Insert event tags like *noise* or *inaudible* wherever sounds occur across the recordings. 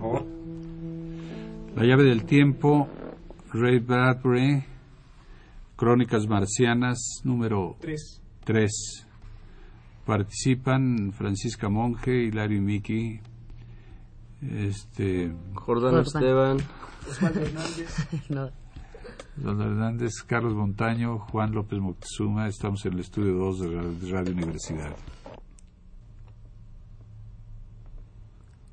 por favor. La llave del tiempo, Ray Bradbury, Crónicas Marcianas, número 3. Participan Francisca Monge, Hilario y Miki, este, Jordano Esteban, Osvaldo Hernández. *laughs* No. Don Hernández, Carlos Montaño, Juan López Moctezuma. Estamos en el estudio 2 de la Radio Universidad.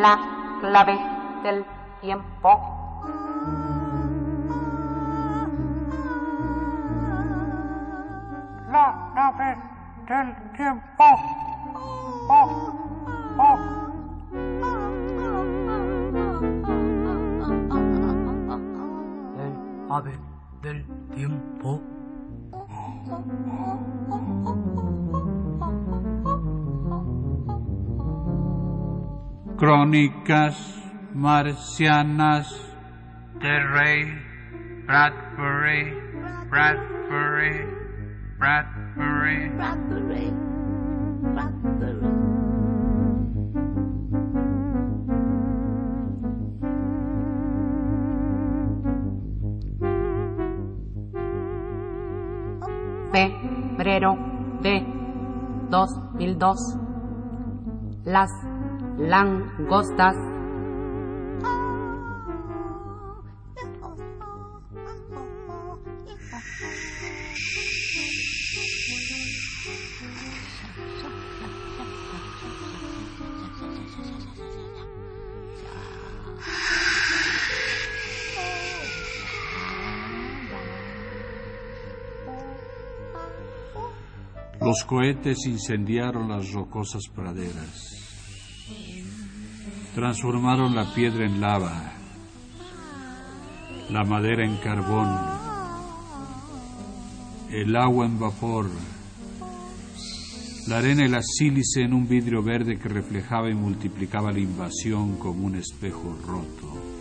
La clave del tiempo. La llave del tiempo. Oh, oh. El ave del tiempo. Crónicas Marcianas de Ray Bradbury, Bradbury, Bradbury. Bradbury, Bradbury. Febrero de 2002. Las langostas Los cohetes incendiaron las rocosas praderas. Transformaron la piedra en lava, la madera en carbón, el agua en vapor, la arena y la sílice en un vidrio verde que reflejaba y multiplicaba la invasión como un espejo roto.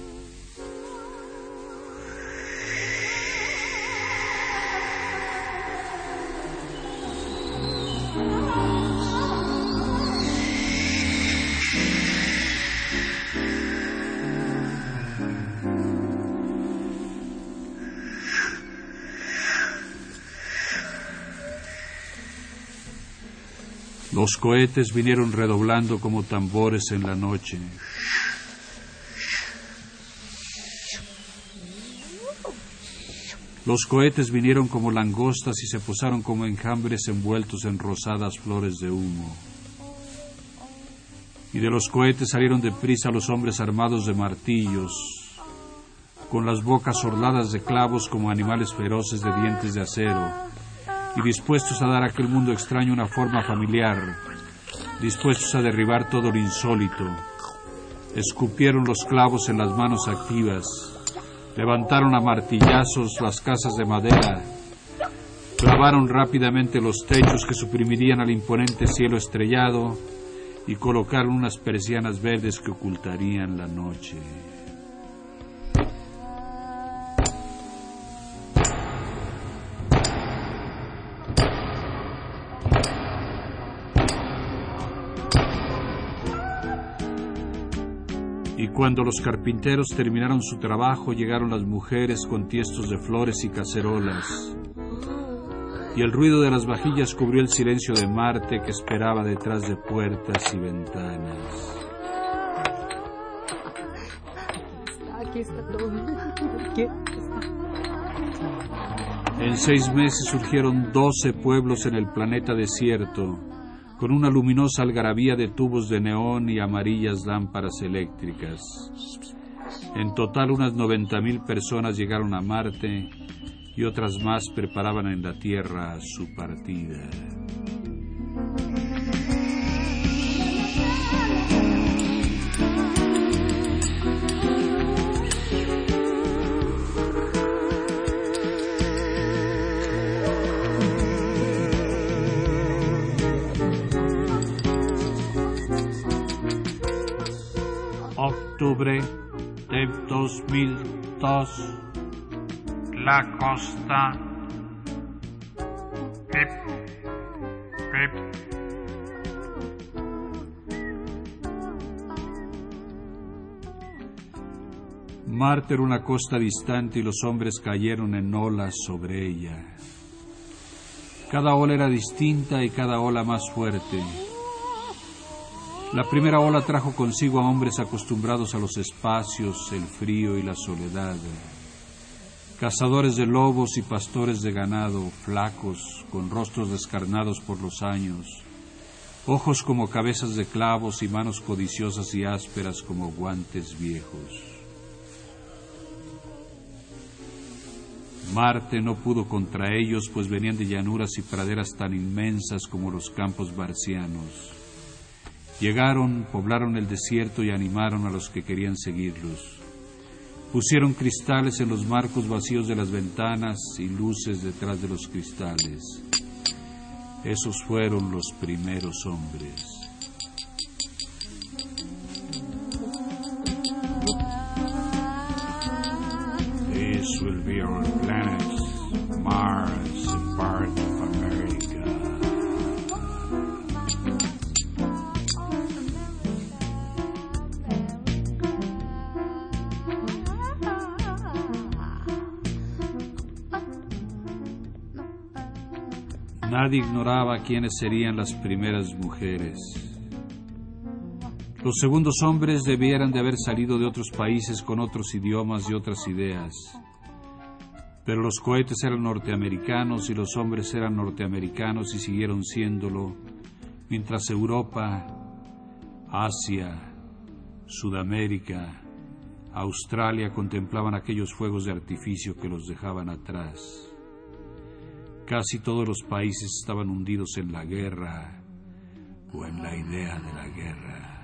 Los cohetes vinieron redoblando como tambores en la noche. Los cohetes vinieron como langostas y se posaron como enjambres envueltos en rosadas flores de humo. Y de los cohetes salieron deprisa los hombres armados de martillos, con las bocas orladas de clavos como animales feroces de dientes de acero, y dispuestos a dar a aquel mundo extraño una forma familiar, dispuestos a derribar todo lo insólito. Escupieron los clavos en las manos activas, levantaron a martillazos las casas de madera, clavaron rápidamente los techos que suprimirían al imponente cielo estrellado y colocaron unas persianas verdes que ocultarían la noche. Cuando los carpinteros terminaron su trabajo, llegaron las mujeres con tiestos de flores y cacerolas. Y el ruido de las vajillas cubrió el silencio de Marte que esperaba detrás de puertas y ventanas. Aquí está todo. ¿Qué? En seis meses surgieron doce pueblos en el planeta desierto, con una luminosa algarabía de tubos de neón y amarillas lámparas eléctricas. En total unas 90.000 personas llegaron a Marte y otras más preparaban en la Tierra su partida. 2002. La costa. Pip. Pip. Marte era una costa distante y los hombres cayeron en olas sobre ella. Cada ola era distinta y cada ola más fuerte. La primera ola trajo consigo a hombres acostumbrados a los espacios, el frío y la soledad. Cazadores de lobos y pastores de ganado, flacos, con rostros descarnados por los años, ojos como cabezas de clavos y manos codiciosas y ásperas como guantes viejos. Marte no pudo contra ellos, pues venían de llanuras y praderas tan inmensas como los campos barcianos. Llegaron, poblaron el desierto y animaron a los que querían seguirlos. Pusieron cristales en los marcos vacíos de las ventanas y luces detrás de los cristales. Esos fueron los primeros hombres. This will be our planet, Mars, Nadie ignoraba quiénes serían las primeras mujeres. Los segundos hombres debieran de haber salido de otros países con otros idiomas y otras ideas. Pero los cohetes eran norteamericanos y los hombres eran norteamericanos y siguieron siéndolo, mientras Europa, Asia, Sudamérica, Australia contemplaban aquellos fuegos de artificio que los dejaban atrás. Casi todos los países estaban hundidos en la guerra o en la idea de la guerra.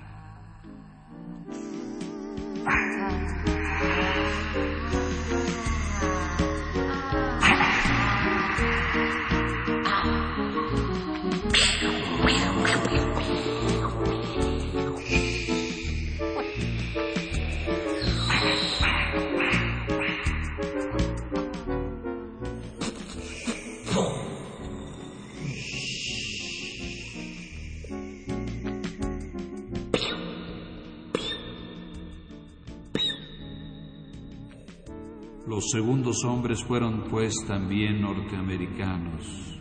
Segundos hombres fueron pues también norteamericanos.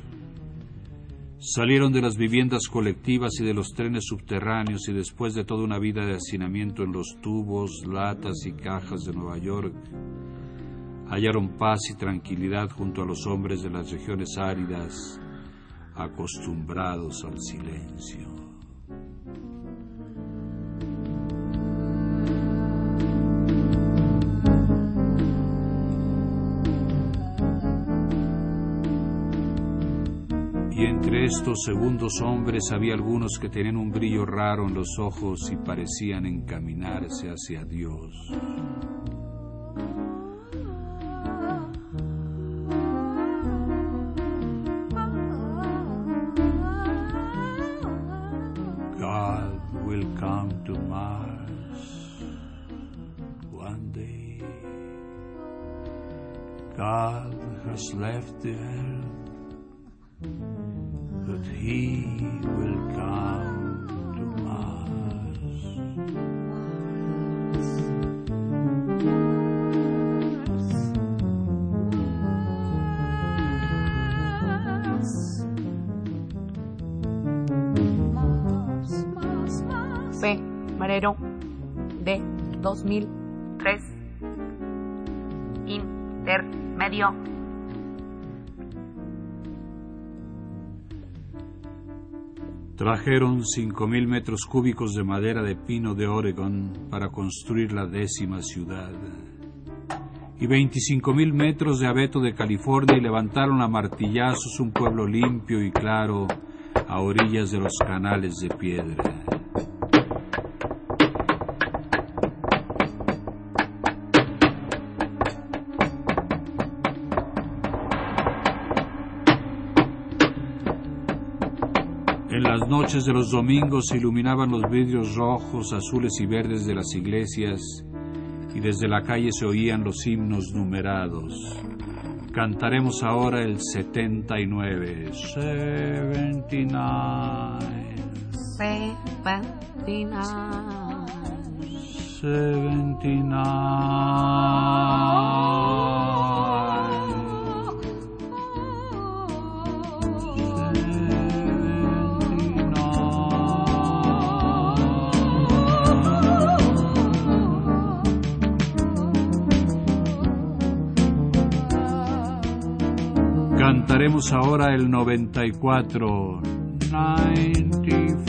Salieron de las viviendas colectivas y de los trenes subterráneos y después de toda una vida de hacinamiento en los tubos, latas y cajas de Nueva York, hallaron paz y tranquilidad junto a los hombres de las regiones áridas, acostumbrados al silencio. Estos segundos hombres había algunos que tenían un brillo raro en los ojos y parecían encaminarse hacia Dios. God will come to Mars one day. God has left the earth Febrero de 2003. Intermedio. Trajeron cinco mil metros cúbicos de madera de pino de Oregon para construir la décima ciudad. Y veinticinco mil metros de abeto de California y levantaron a martillazos un pueblo limpio y claro a orillas de los canales de piedra. Noches de los domingos se iluminaban los vidrios rojos, azules y verdes de las iglesias y desde la calle se oían los himnos numerados. Cantaremos ahora el 79. 79. Seventy-nine. 79. Cantaremos ahora el 94. 94,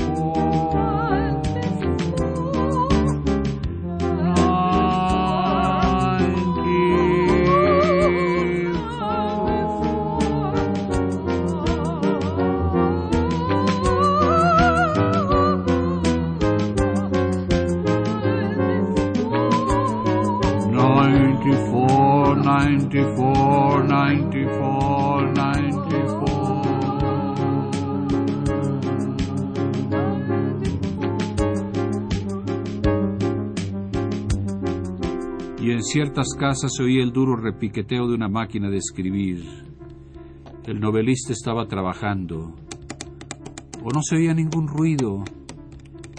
94, 94, 94. Y ciertas casas se oía el duro repiqueteo de una máquina de escribir. El novelista estaba trabajando. O no se oía ningún ruido.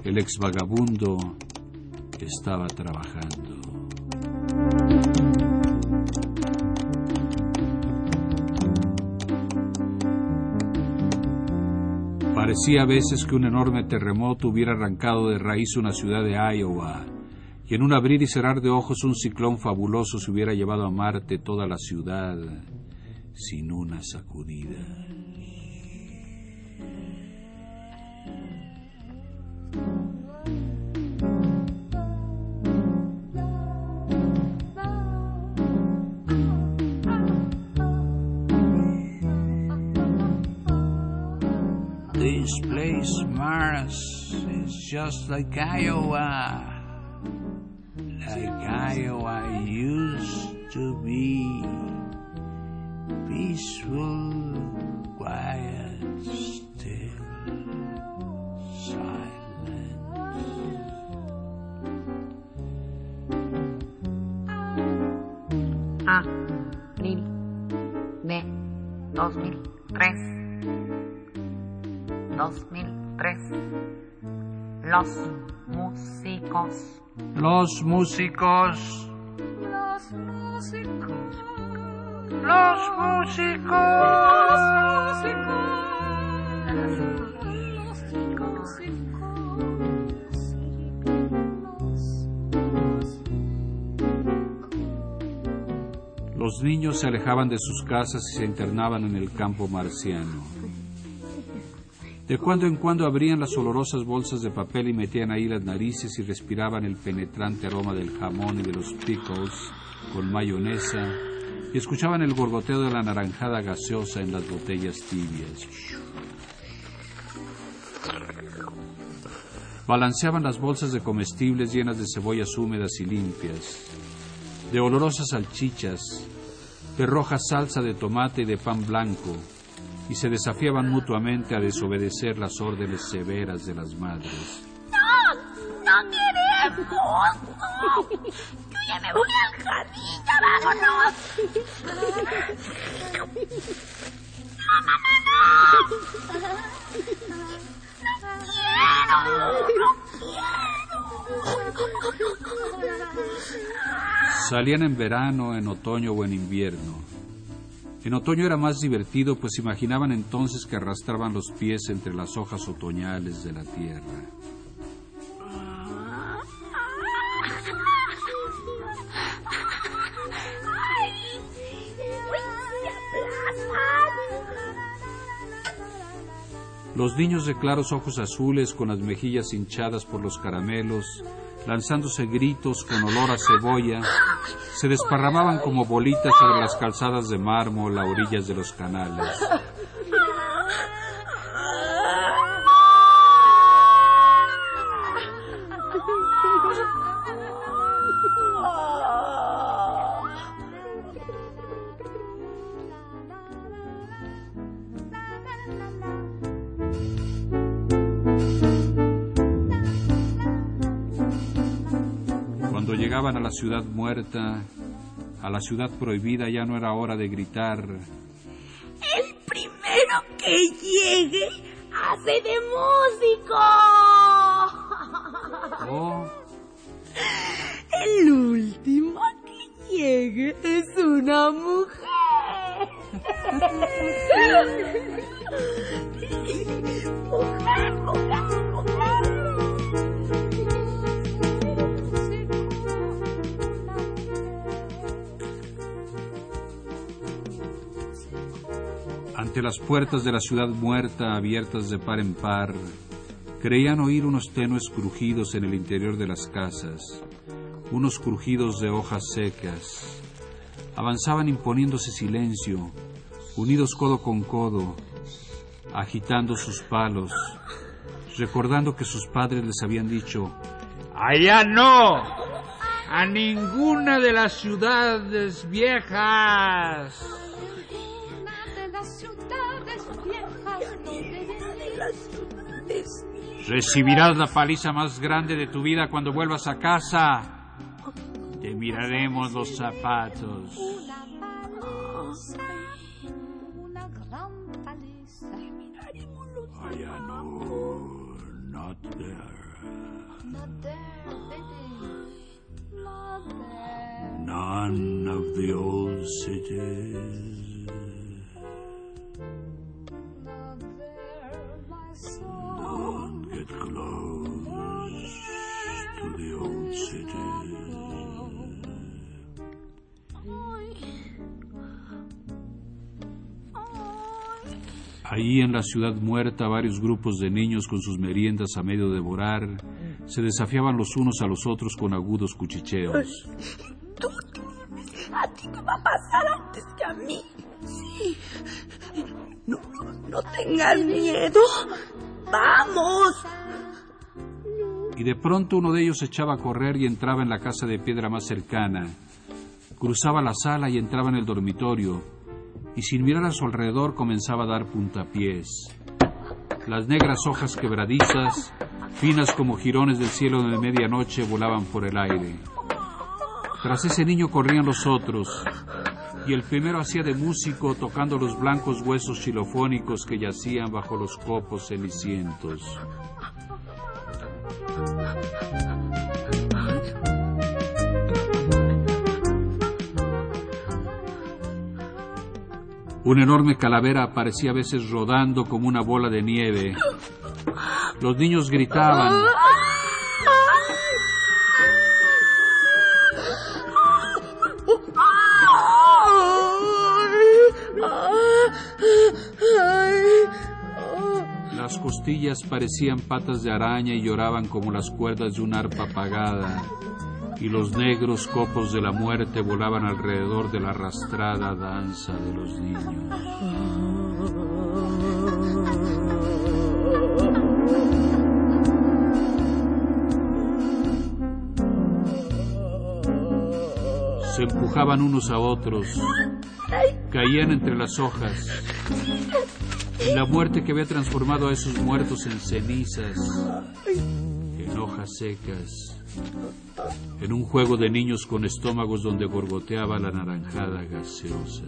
El ex vagabundo estaba trabajando. Parecía a veces que un enorme terremoto hubiera arrancado de raíz una ciudad de Iowa, y en un abrir y cerrar de ojos un ciclón fabuloso se hubiera llevado a Marte toda la ciudad sin una sacudida. This place, Mars, is just like Iowa. Like Iowa used to be. Peaceful, quiet, still, silent. Abril de 2003. 2003. Los músicos. Los músicos. Los músicos. Los músicos. Los niños se alejaban de sus casas y se internaban en el campo marciano. De cuando en cuando abrían las olorosas bolsas de papel y metían ahí las narices y respiraban el penetrante aroma del jamón y de los pickles con mayonesa y escuchaban el gorgoteo de la naranjada gaseosa en las botellas tibias. Balanceaban las bolsas de comestibles llenas de cebollas húmedas y limpias, de olorosas salchichas, de roja salsa de tomate y de pan blanco, y se desafiaban mutuamente a desobedecer las órdenes severas de las madres. ¡No! ¡No queremos! No. Yo ya me voy al jardín, ya vámonos. No, mamá, no. No quiero, no quiero. Salían en verano, en otoño o en invierno. En otoño era más divertido, pues imaginaban entonces que arrastraban los pies entre las hojas otoñales de la tierra. Los niños de claros ojos azules, con las mejillas hinchadas por los caramelos, lanzándose gritos con olor a cebolla, se desparramaban como bolitas sobre las calzadas de mármol a orillas de los canales. Llegaban a la ciudad muerta, a la ciudad prohibida, ya no era hora de gritar. El primero que llegue hace de músico. Las puertas de la ciudad muerta abiertas de par en par, creían oír unos tenues crujidos en el interior de las casas, unos crujidos de hojas secas. Avanzaban imponiéndose silencio, unidos codo con codo, agitando sus palos, recordando que sus padres les habían dicho, Allá no, a ninguna de las ciudades viejas. Recibirás la paliza más grande de tu vida cuando vuelvas a casa. Te miraremos los zapatos. una gran paliza. Allá no, not there. Not there, baby. Not there. None of the old cities. Not there, my soul. Don't cities. Ahí en la ciudad muerta varios grupos de niños con sus meriendas a medio devorar se desafiaban los unos a los otros con agudos cuchicheos. A ti te va a pasar antes que a mí. Sí. No tengas miedo. Vamos. Y de pronto uno de ellos echaba a correr y entraba en la casa de piedra más cercana. Cruzaba la sala y entraba en el dormitorio, y sin mirar a su alrededor comenzaba a dar puntapiés. Las negras hojas quebradizas, finas como jirones del cielo de medianoche, volaban por el aire. Tras ese niño corrían los otros, y el primero hacía de músico tocando los blancos huesos xilofónicos que yacían bajo los copos cenicientos. Una enorme calavera aparecía a veces rodando como una bola de nieve. Los niños gritaban. Costillas parecían patas de araña y lloraban como las cuerdas de un arpa apagada. Y los negros copos de la muerte volaban alrededor de la arrastrada danza de los niños. Se empujaban unos a otros, caían entre las hojas, y la muerte que había transformado a esos muertos en cenizas, en hojas secas, en un juego de niños con estómagos donde borboteaba la naranjada gaseosa.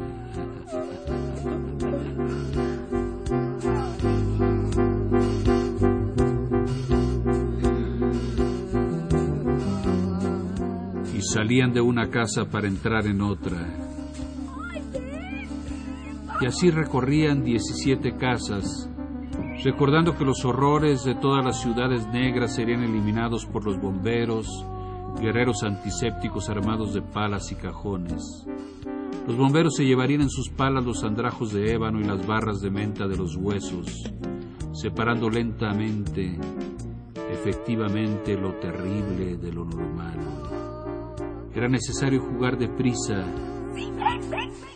Salían de una casa para entrar en otra. Y así recorrían 17 casas, recordando que los horrores de todas las ciudades negras serían eliminados por los bomberos, guerreros antisépticos armados de palas y cajones. Los bomberos se llevarían en sus palas los andrajos de ébano y las barras de menta de los huesos, separando lentamente, efectivamente, lo terrible de lo normal. Era necesario jugar deprisa.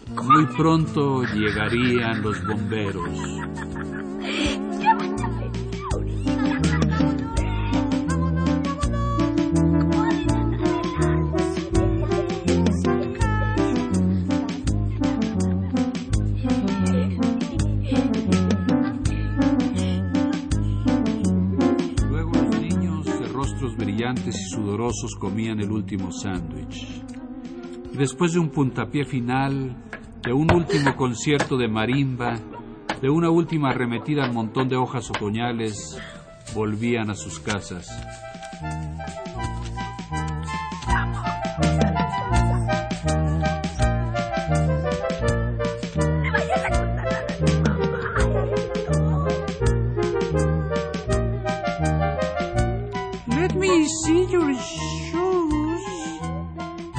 Muy pronto llegarían los bomberos. Comían el último sándwich. Después de un puntapié final, de un último concierto de marimba, de una última arremetida al montón de hojas otoñales, volvían a sus casas.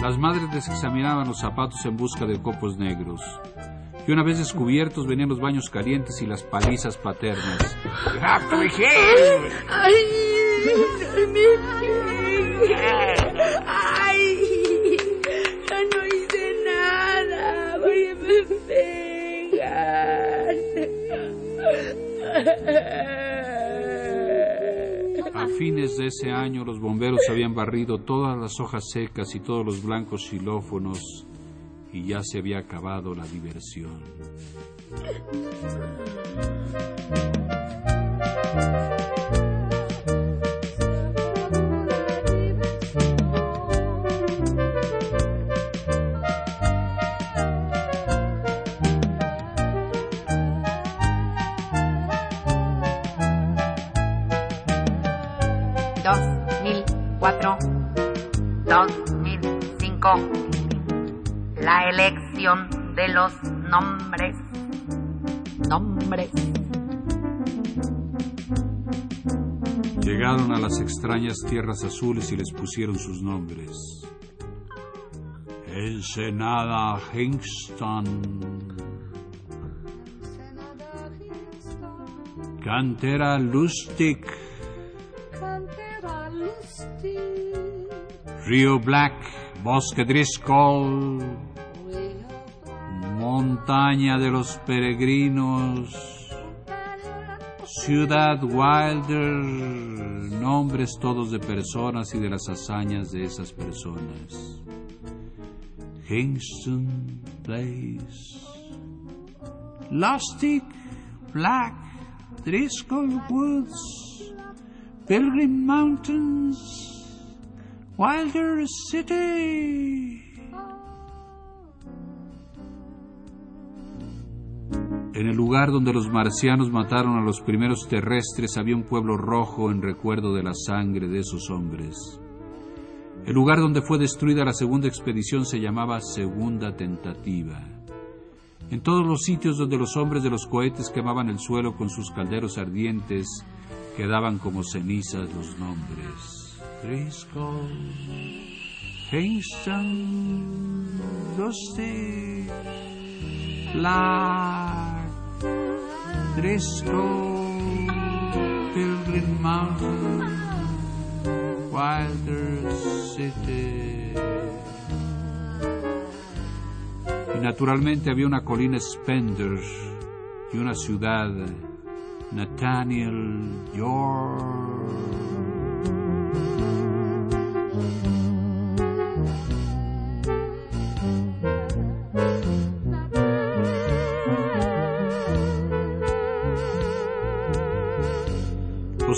Las madres les examinaban los zapatos en busca de copos negros. Y una vez descubiertos venían los baños calientes y las palizas paternas. ¡Ay! ¡Ay! ¡Ay! Fines de ese año los bomberos habían barrido todas las hojas secas y todos los blancos xilófonos y ya se había acabado la diversión. Dos mil cuatro, dos mil cinco. La elección de los nombres. Nombres. Llegaron a las extrañas tierras azules y les pusieron sus nombres. Ensenada Hingston, Cantera Lustig, Río Black, Bosque Driscoll, Montaña de los Peregrinos, Ciudad Wilder, nombres todos de personas y de las hazañas de esas personas. Kingston Place, Lustig, Black, Driscoll Woods, Pilgrim Mountains, Wilder City. En el lugar donde los marcianos mataron a los primeros terrestres había un pueblo rojo en recuerdo de la sangre de esos hombres. El lugar donde fue destruida la segunda expedición se llamaba Segunda Tentativa. En todos los sitios donde los hombres de los cohetes quemaban el suelo con sus calderos ardientes, quedaban como cenizas los nombres. Kingston, Lustig, Black, Driscoll, Pilgrim Mountain, Wilder City. Y naturalmente había una colina Spender y una ciudad, Nathaniel, York.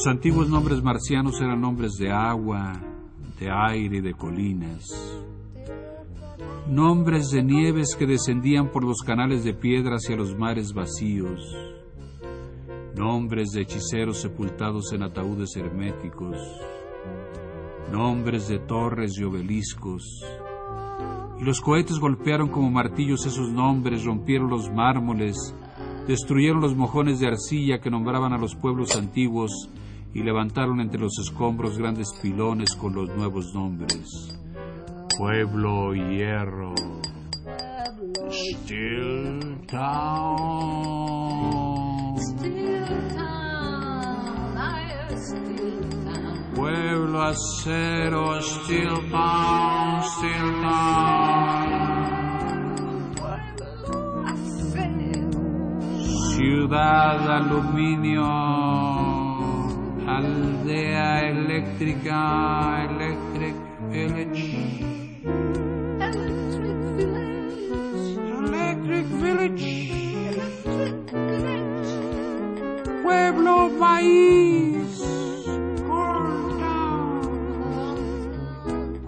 Los antiguos nombres marcianos eran nombres de agua, de aire y de colinas. Nombres de nieves que descendían por los canales de piedra hacia los mares vacíos. Nombres de hechiceros sepultados en ataúdes herméticos. Nombres de torres y obeliscos. Y los cohetes golpearon como martillos esos nombres, rompieron los mármoles, destruyeron los mojones de arcilla que nombraban a los pueblos antiguos y levantaron entre los escombros grandes pilones con los nuevos nombres. Pueblo Hierro. Still Town. still town, I still town. Pueblo Acero. Still Town. Still Town. Ciudad Aluminio. Aldea eléctrica, electric village. Electric village. Pueblo país. Corn town.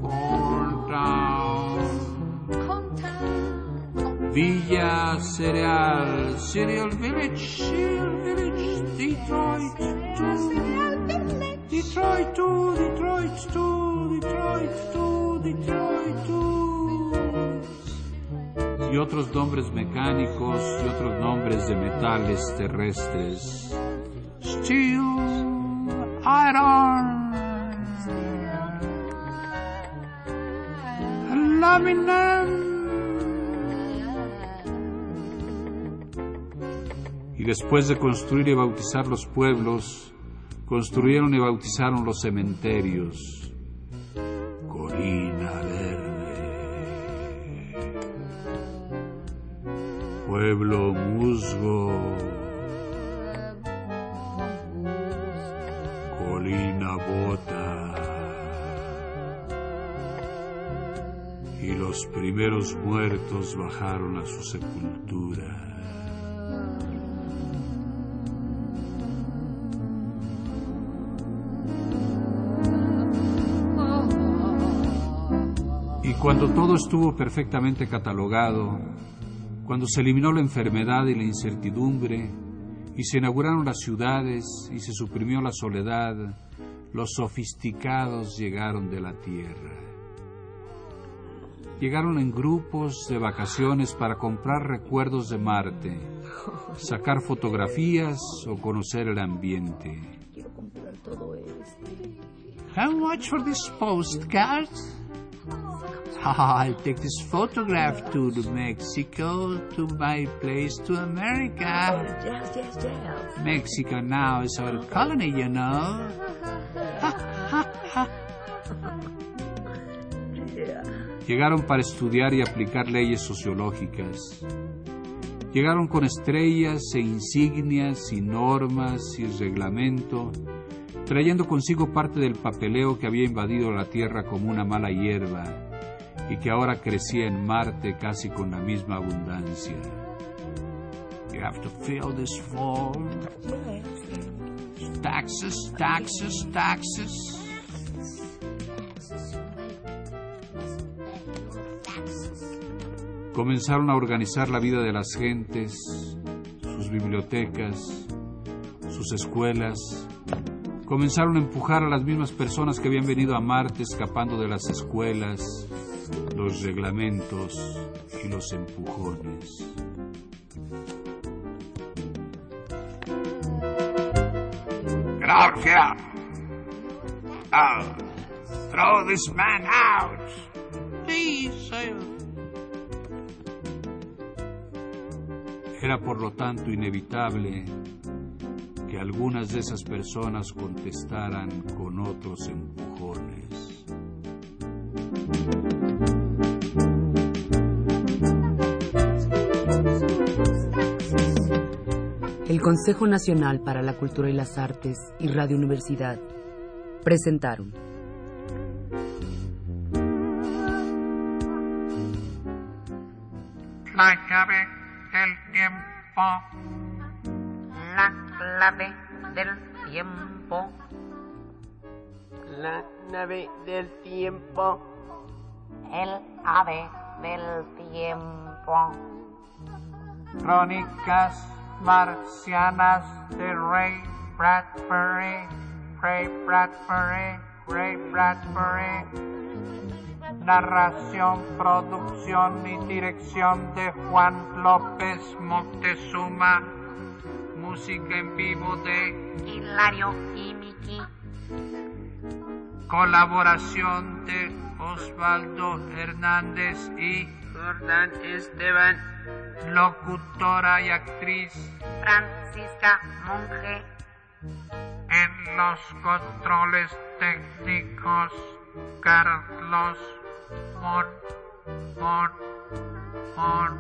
Corn town. Corn town. Villa cereal. Cereal village. Cereal village. Detroit. Cereal, cereal. Detroit, to Detroit, to Detroit, to Detroit, to. Y otros nombres mecánicos y otros nombres de metales terrestres. Steel, iron, aluminum. Y después de construir y bautizar los pueblos, construyeron y bautizaron los cementerios. Colina Verde. Pueblo Musgo. Colina Bota. Y los primeros muertos bajaron a su sepultura. Cuando todo estuvo perfectamente catalogado, cuando se eliminó la enfermedad y la incertidumbre, y se inauguraron las ciudades y se suprimió la soledad, los sofisticados llegaron de la tierra. Llegaron en grupos de vacaciones para comprar recuerdos de Marte, sacar fotografías o conocer el ambiente. Quiero comprar todo esto. How much for this postcard? *laughs* I'll take this photograph to Mexico, to my place, to America. Yes, yes, yes. Mexico now is our colony, you know. *laughs* Llegaron para estudiar y aplicar leyes sociológicas. Llegaron con estrellas e insignias y normas y reglamento, trayendo consigo parte del papeleo que había invadido la Tierra como una mala hierba y que ahora crecía en Marte casi con la misma abundancia. You have to. Taxes, taxes, taxes. Comenzaron a organizar la vida de las gentes, sus bibliotecas, sus escuelas. Comenzaron a empujar a las mismas personas que habían venido a Marte escapando de las escuelas, los reglamentos y los empujones. Oh, throw this man out! Please, sir. Era por lo tanto inevitable que algunas de esas personas contestaran con otros empujones. El Consejo Nacional para la Cultura y las Artes y Radio Universidad presentaron clave del tiempo. La nave del tiempo. El ave del tiempo. Crónicas marcianas de Ray Bradbury. Ray Bradbury. Ray Bradbury. Narración, producción y dirección de Juan López Moctezuma. Música en vivo de Hilario y Miki. colaboración de Osvaldo Hernández y Jordán Esteban. locutora y actriz Francisca Monge. en los controles técnicos Carlos Mon Mon Forte.